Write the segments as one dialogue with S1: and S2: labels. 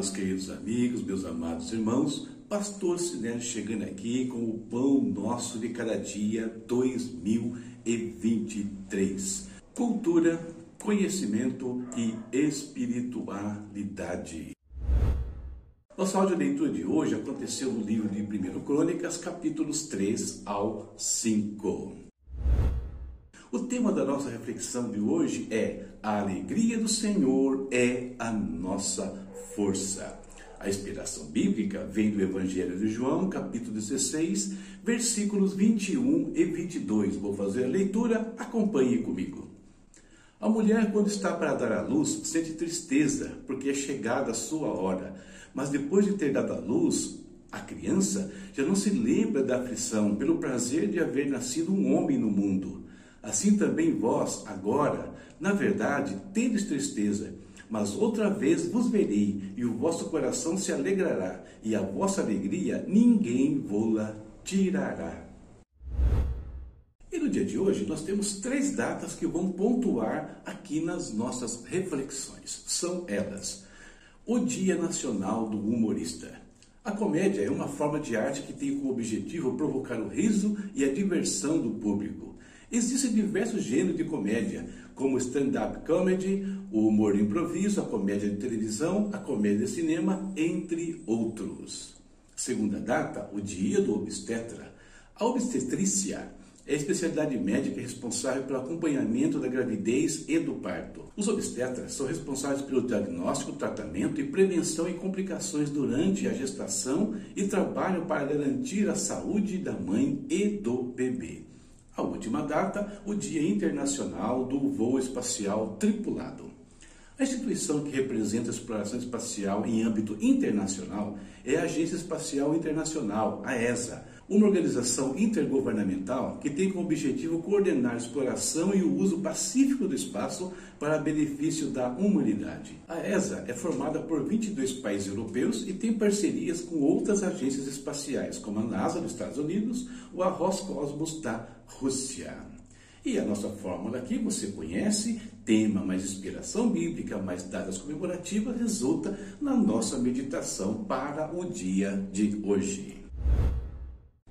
S1: Meus queridos amigos, meus amados irmãos, Pastor Sinélio chegando aqui com o pão nosso de cada dia 2023. Cultura, conhecimento e espiritualidade. Nossa áudio leitura de hoje aconteceu no livro de 1 Crônicas, capítulos 3 ao 5. O tema da nossa reflexão de hoje é: A alegria do Senhor é a nossa força. A inspiração bíblica vem do Evangelho de João, capítulo 16, versículos 21 e 22. Vou fazer a leitura, acompanhe comigo. A mulher, quando está para dar à luz, sente tristeza, porque é chegada a sua hora. Mas depois de ter dado à luz, a criança já não se lembra da aflição pelo prazer de haver nascido um homem no mundo. Assim também vós, agora, na verdade, tendes tristeza, mas outra vez vos verei, e o vosso coração se alegrará, e a vossa alegria ninguém vô-la tirará. E no dia de hoje nós temos três datas que vão pontuar aqui nas nossas reflexões. São elas: o Dia Nacional do Humorista. A comédia é uma forma de arte que tem como objetivo provocar o riso e a diversão do público. Existem diversos gêneros de comédia, como stand-up comedy, o humor improviso, a comédia de televisão, a comédia de cinema, entre outros. Segunda data, o dia do obstetra. A obstetrícia é a especialidade médica responsável pelo acompanhamento da gravidez e do parto. Os obstetras são responsáveis pelo diagnóstico, tratamento e prevenção e complicações durante a gestação e trabalham para garantir a saúde da mãe e do bebê. A última data, o Dia Internacional do Voo Espacial Tripulado. A instituição que representa a exploração espacial em âmbito internacional é a Agência Espacial Internacional, a ESA, uma organização intergovernamental que tem como objetivo coordenar a exploração e o uso pacífico do espaço para benefício da humanidade. A ESA é formada por 22 países europeus e tem parcerias com outras agências espaciais, como a NASA dos Estados Unidos ou a Roscosmos da Rússia. E a nossa fórmula aqui você conhece, tema mais inspiração bíblica, mais datas comemorativas, resulta na nossa meditação para o dia de hoje.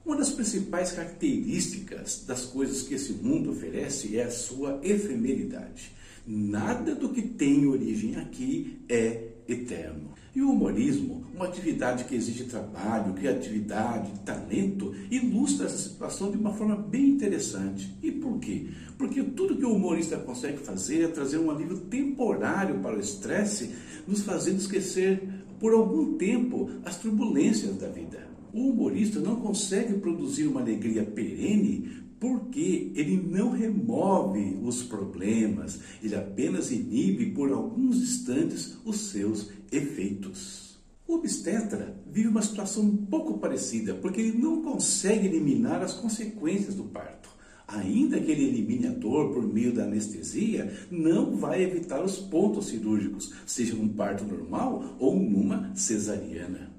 S1: Uma das principais características das coisas que esse mundo oferece é a sua efemeridade. Nada do que tem origem aqui é eterno. E o humorismo, uma atividade que exige trabalho, criatividade, talento, ilustra essa situação de uma forma bem interessante. E por quê? Porque tudo que o humorista consegue fazer é trazer um alívio temporário para o estresse, nos fazendo esquecer por algum tempo as turbulências da vida. O humorista não consegue produzir uma alegria perene porque ele não remove os problemas, ele apenas inibe por alguns instantes os seus efeitos. O obstetra vive uma situação um pouco parecida, porque ele não consegue eliminar as consequências do parto. Ainda que ele elimine a dor por meio da anestesia, não vai evitar os pontos cirúrgicos, seja num parto normal ou numa cesariana.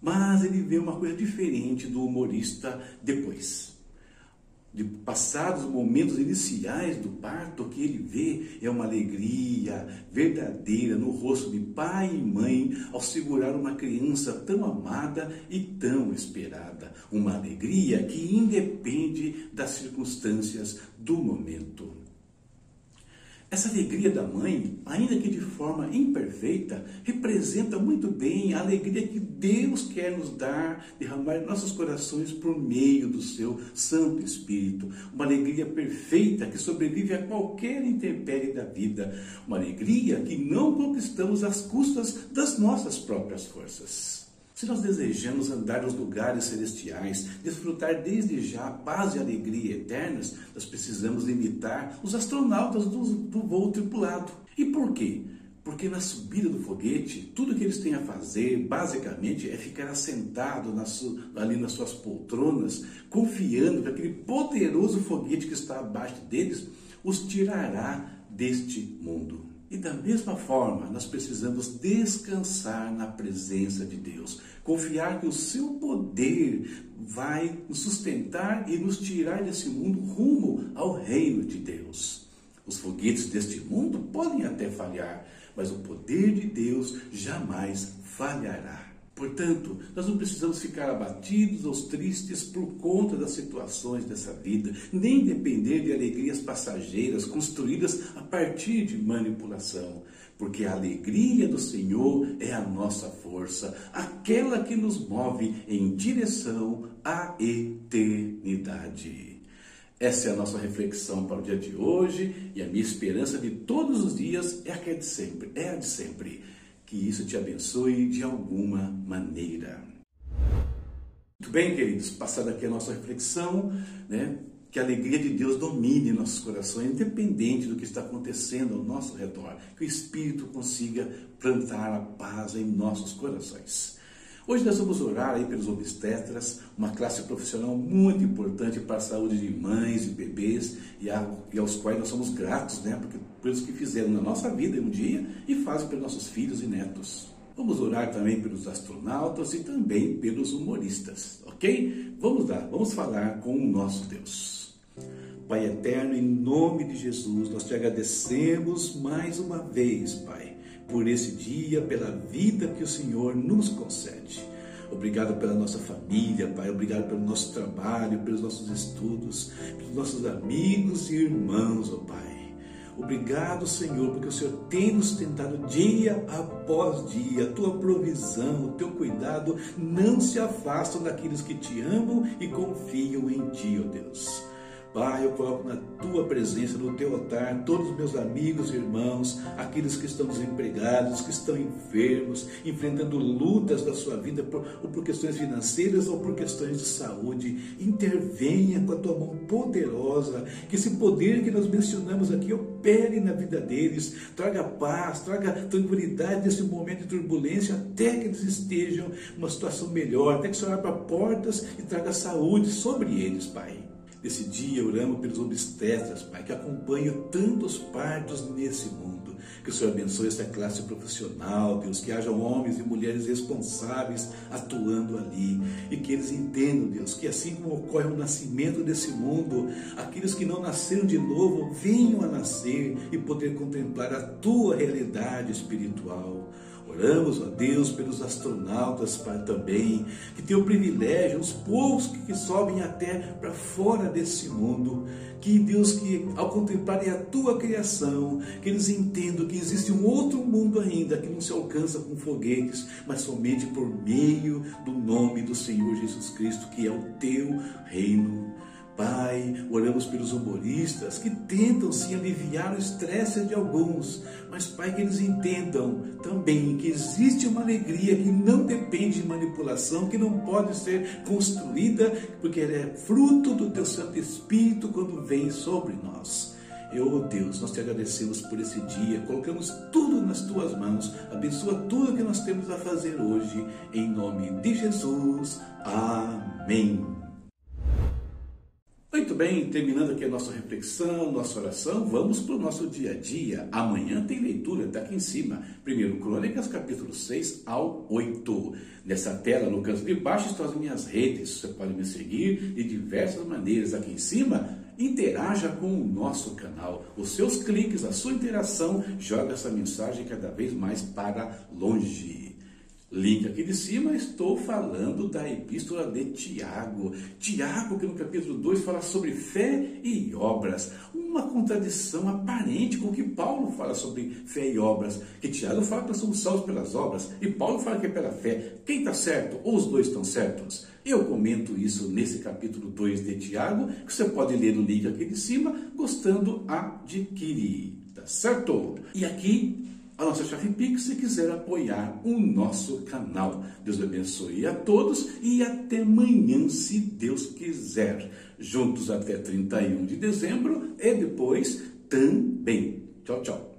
S1: Mas ele vê uma coisa diferente do humorista depois. De passados momentos iniciais do parto, o que ele vê é uma alegria verdadeira no rosto de pai e mãe ao segurar uma criança tão amada e tão esperada. Uma alegria que independe das circunstâncias do momento. Essa alegria da mãe, ainda que de forma imperfeita, representa muito bem a alegria que Deus quer nos dar, derramar em nossos corações por meio do seu Santo Espírito. Uma alegria perfeita que sobrevive a qualquer intempérie da vida. Uma alegria que não conquistamos às custas das nossas próprias forças. Se nós desejamos andar nos lugares celestiais, desfrutar desde já a paz e alegria eternas, nós precisamos imitar os astronautas do, do voo tripulado. E por quê? Porque na subida do foguete, tudo que eles têm a fazer, basicamente, é ficar assentado ali nas suas poltronas, confiando que aquele poderoso foguete que está abaixo deles os tirará deste mundo. E da mesma forma, nós precisamos descansar na presença de Deus, confiar que o seu poder vai nos sustentar e nos tirar desse mundo rumo ao reino de Deus. Os foguetes deste mundo podem até falhar, mas o poder de Deus jamais falhará. Portanto, nós não precisamos ficar abatidos ou tristes por conta das situações dessa vida, nem depender de alegrias passageiras construídas a partir de manipulação, porque a alegria do Senhor é a nossa força, aquela que nos move em direção à eternidade. Essa é a nossa reflexão para o dia de hoje e a minha esperança de todos os dias é a que é de sempre, é a de sempre que isso te abençoe de alguma maneira. Muito bem, queridos, passada aqui a nossa reflexão, né? Que a alegria de Deus domine nossos corações, independente do que está acontecendo ao nosso redor. Que o Espírito consiga plantar a paz em nossos corações. Hoje nós vamos orar aí pelos obstetras, uma classe profissional muito importante para a saúde de mães e bebês e, a, e aos quais nós somos gratos, né? Porque pelos que fizeram na nossa vida um dia e fazem pelos nossos filhos e netos. Vamos orar também pelos astronautas e também pelos humoristas, ok? Vamos lá, vamos falar com o nosso Deus. Pai eterno, em nome de Jesus, nós te agradecemos mais uma vez, Pai por esse dia, pela vida que o Senhor nos concede. Obrigado pela nossa família, Pai. Obrigado pelo nosso trabalho, pelos nossos estudos, pelos nossos amigos e irmãos, ó oh Pai. Obrigado, Senhor, porque o Senhor tem nos tentado dia após dia. A tua provisão, o teu cuidado não se afastam daqueles que te amam e confiam em ti, ó oh Deus. Pai, eu coloco na tua presença, no teu altar, todos os meus amigos e irmãos, aqueles que estão desempregados, que estão enfermos, enfrentando lutas da sua vida, por, ou por questões financeiras ou por questões de saúde. Intervenha com a tua mão poderosa, que esse poder que nós mencionamos aqui opere na vida deles, traga paz, traga tranquilidade nesse momento de turbulência, até que eles estejam numa situação melhor, até que o Senhor abra portas e traga saúde sobre eles, Pai. Nesse dia, oramos pelos obstetras, Pai, que acompanham tantos partos nesse mundo. Que o Senhor abençoe essa classe profissional, Deus, que hajam homens e mulheres responsáveis atuando ali. E que eles entendam, Deus, que assim como ocorre o nascimento desse mundo, aqueles que não nasceram de novo venham a nascer e poder contemplar a tua realidade espiritual. Oramos, a Deus, pelos astronautas Pai, também, que têm o privilégio, os povos que, que sobem até para fora desse mundo, que Deus, que ao contemplarem a tua criação, que eles entendam que existe um outro mundo ainda que não se alcança com foguetes, mas somente por meio do nome do Senhor Jesus Cristo, que é o teu reino Pai, oramos pelos humoristas que tentam sim aliviar o estresse de alguns, mas Pai, que eles entendam também que existe uma alegria que não depende de manipulação, que não pode ser construída, porque ela é fruto do Teu Santo Espírito quando vem sobre nós. Eu, oh Deus, nós te agradecemos por esse dia, colocamos tudo nas tuas mãos, abençoa tudo que nós temos a fazer hoje, em nome de Jesus. Amém. Bem, terminando aqui a nossa reflexão, nossa oração, vamos para o nosso dia a dia. Amanhã tem leitura, está aqui em cima. Primeiro Crônicas, capítulo 6 ao 8. Nessa tela, no canto de baixo, estão as minhas redes. Você pode me seguir de diversas maneiras. Aqui em cima, interaja com o nosso canal. Os seus cliques, a sua interação, joga essa mensagem cada vez mais para longe. Link aqui de cima, estou falando da epístola de Tiago. Tiago, que no capítulo 2 fala sobre fé e obras. Uma contradição aparente com o que Paulo fala sobre fé e obras. Que Tiago fala que nós somos salvos pelas obras e Paulo fala que é pela fé. Quem está certo? Ou os dois estão certos? Eu comento isso nesse capítulo 2 de Tiago, que você pode ler o link aqui de cima, gostando, adquirir. Tá certo? E aqui a nossa chave Pix se quiser apoiar o nosso canal. Deus abençoe a todos e até amanhã, se Deus quiser. Juntos até 31 de dezembro e depois também. Tchau, tchau.